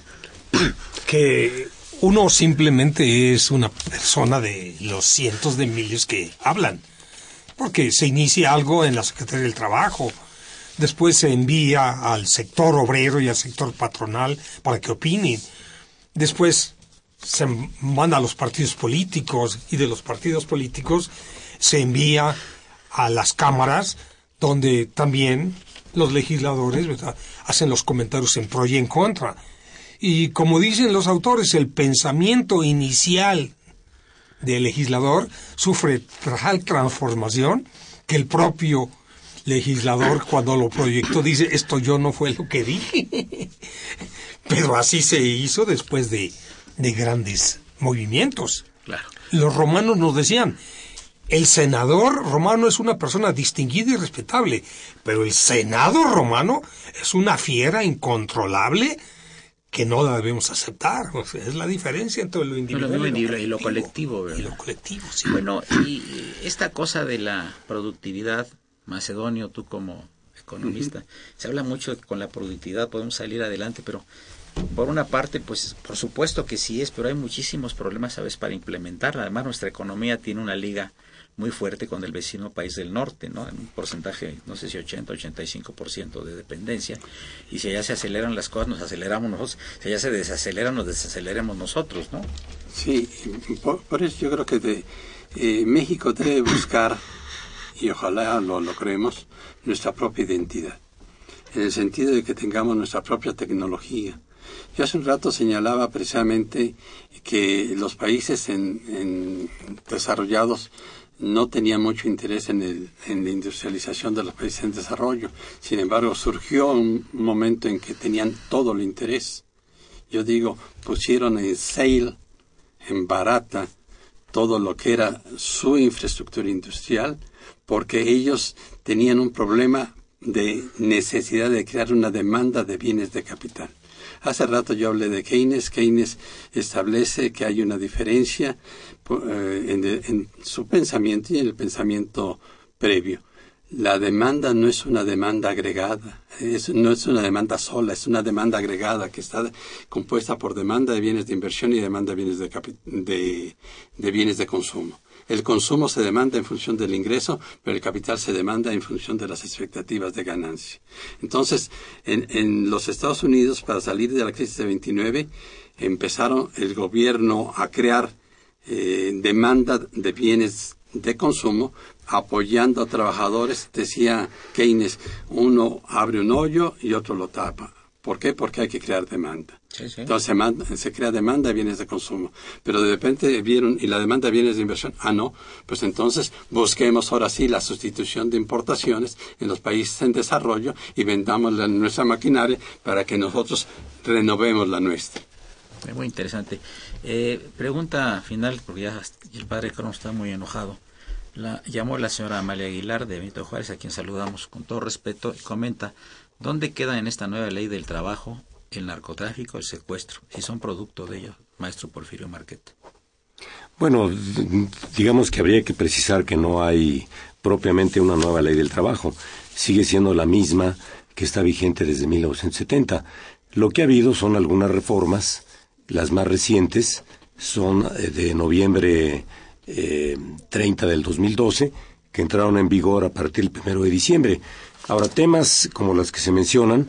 que uno simplemente es una persona de los cientos de miles que hablan. Porque se inicia algo en la Secretaría del Trabajo, después se envía al sector obrero y al sector patronal para que opinen. Después se manda a los partidos políticos y de los partidos políticos se envía a las cámaras donde también los legisladores hacen los comentarios en pro y en contra. Y como dicen los autores, el pensamiento inicial del legislador sufre tal transformación que el propio legislador cuando lo proyectó dice esto yo no fue lo que dije. *laughs* Pero así se hizo después de, de grandes movimientos. Claro. Los romanos nos decían, el senador romano es una persona distinguida y respetable, pero el senado romano es una fiera incontrolable que no la debemos aceptar. O sea, es la diferencia entre lo individual No, lo y, lo individual y lo colectivo. Y lo colectivo, sí. Bueno, y esta cosa de la productividad, Macedonio, tú como economista, se habla mucho de que con la productividad podemos salir adelante, pero por una parte, pues por supuesto que sí es, pero hay muchísimos problemas, ¿sabes?, para implementarla. Además, nuestra economía tiene una liga muy fuerte con el vecino país del norte, ¿no? En un porcentaje, no sé si 80, 85% de dependencia. Y si allá se aceleran las cosas, nos aceleramos nosotros. Si allá se desaceleran, nos desaceleremos nosotros, ¿no? Sí, por, por eso yo creo que de, eh, México debe buscar, y ojalá lo logremos, nuestra propia identidad. En el sentido de que tengamos nuestra propia tecnología, Yo hace un rato señalaba precisamente que los países en, desarrollados no tenían mucho interés en, el, en, la industrialización de los países en desarrollo. Sin embargo, surgió un momento en que tenían todo el interés. Yo digo, pusieron en sale, en barata, todo lo que era su infraestructura industrial, porque ellos tenían un problema de necesidad de crear una demanda de bienes de capital. Hace rato yo hablé de Keynes. Keynes establece que hay una diferencia eh, en, su pensamiento y en el pensamiento previo. La demanda no es una demanda agregada, no es una demanda sola, es una demanda agregada que está compuesta por demanda de bienes de inversión y demanda de bienes de bienes de consumo. El consumo se demanda en función del ingreso, pero el capital se demanda en función de las expectativas de ganancia. Entonces, en, los Estados Unidos, para salir de la crisis de 29, empezaron el gobierno a crear eh, demanda de bienes de consumo apoyando a trabajadores. Decía Keynes, uno abre un hoyo y otro lo tapa. ¿Por qué? Porque hay que crear demanda. Entonces se, crea demanda de bienes de consumo. Pero de repente vieron, ¿y la demanda de bienes de inversión? Ah, no. Pues entonces busquemos ahora sí la sustitución de importaciones en los países en desarrollo y vendamos nuestra maquinaria para que nosotros renovemos la nuestra. Muy interesante. Eh, pregunta final, porque ya el padre Cronos está muy enojado. La, llamó la señora Amalia Aguilar de Benito Juárez, a quien saludamos con todo respeto, y comenta, ¿dónde queda en esta nueva ley del trabajo el narcotráfico, el secuestro, si son producto de ello, maestro Porfirio Marquete. Bueno, digamos que habría que precisar que no hay propiamente una nueva ley del trabajo. Sigue siendo la misma que está vigente desde 1970. Lo que ha habido son algunas reformas, las más recientes son eh, de noviembre 30 eh, del 2012, que entraron en vigor a partir del 1 de diciembre. Ahora, temas como los que se mencionan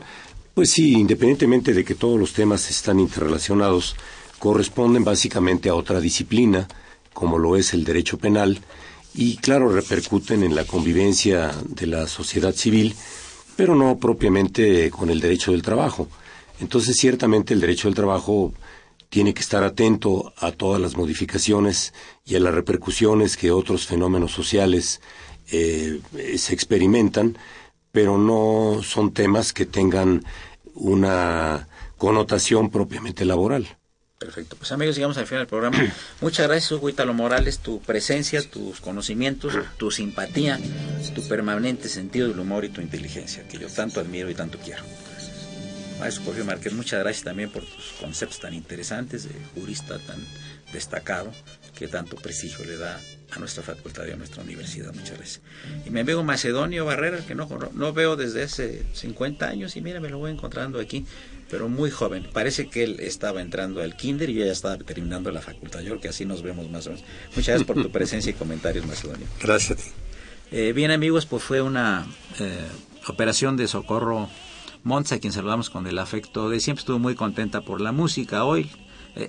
pues sí, independientemente de que todos los temas están interrelacionados, corresponden básicamente a otra disciplina, como lo es el derecho penal, y claro, repercuten en la convivencia de la sociedad civil, pero no propiamente con el derecho del trabajo. Entonces, ciertamente el derecho del trabajo tiene que estar atento a todas las modificaciones y a las repercusiones que otros fenómenos sociales eh, se experimentan, pero no son temas que tengan una connotación propiamente laboral. Perfecto. Pues amigos, llegamos al final del programa. *clears throat* Muchas gracias, Hugo Italo Morales, tu presencia, tus conocimientos, tu simpatía, tu permanente sentido del humor y tu inteligencia, que yo tanto admiro y tanto quiero. Maestro Jorge Márquez, muchas gracias también por tus conceptos tan interesantes, de jurista tan destacado, que tanto prestigio le da a nuestra facultad y a nuestra universidad. Muchas gracias. Y mi amigo Macedonio Barrera, que no, no veo desde hace 50 años, y mira, me lo voy encontrando aquí, pero muy joven. Parece que él estaba entrando al kinder y yo ya estaba terminando la facultad. Yo creo que así nos vemos más o menos. Muchas gracias por tu presencia y comentarios, Macedonio. Gracias a ti. Eh, bien, amigos, pues fue una eh, operación de socorro Montza, a quien saludamos con el afecto de siempre. Estuvo muy contenta por la música hoy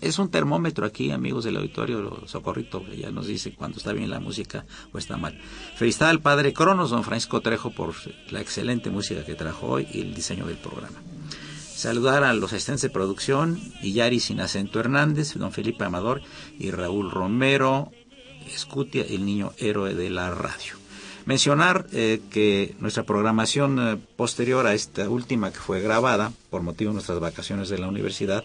es un termómetro aquí, amigos del auditorio, Socorrito, ya nos dice cuando está bien la música o está mal. Felicidad al padre Cronos, don Francisco Trejo, por la excelente música que trajo hoy y el diseño del programa. Saludar a los asistentes de producción, Iyari Sinacento Hernández, don Felipe Amador y Raúl Romero Escutia, el niño héroe de la radio. Mencionar eh, que nuestra programación eh, posterior a esta última que fue grabada por motivo de nuestras vacaciones de la universidad,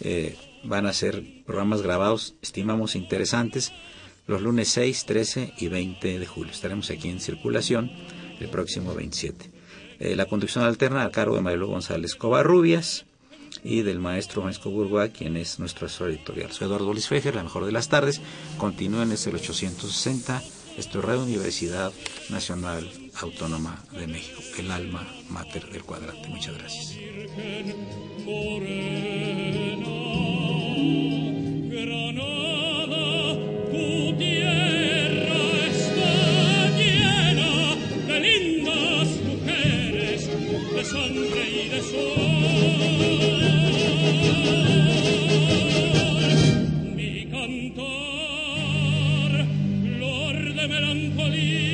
eh, van a ser programas grabados, estimamos interesantes, los lunes 6, 13 y 20 de julio. Estaremos aquí en circulación el próximo 27. Eh, la conducción alterna a cargo de Marilu González Covarrubias y del maestro Francisco Burgoa, quien es nuestro asesor editorial. Soy Eduardo Luis Fejer, la mejor de las tardes. Continúen desde el 860. Esto es Universidad Nacional Autónoma de México, el alma mater del cuadrante. Muchas gracias. Mi cantar, flor de melancolía,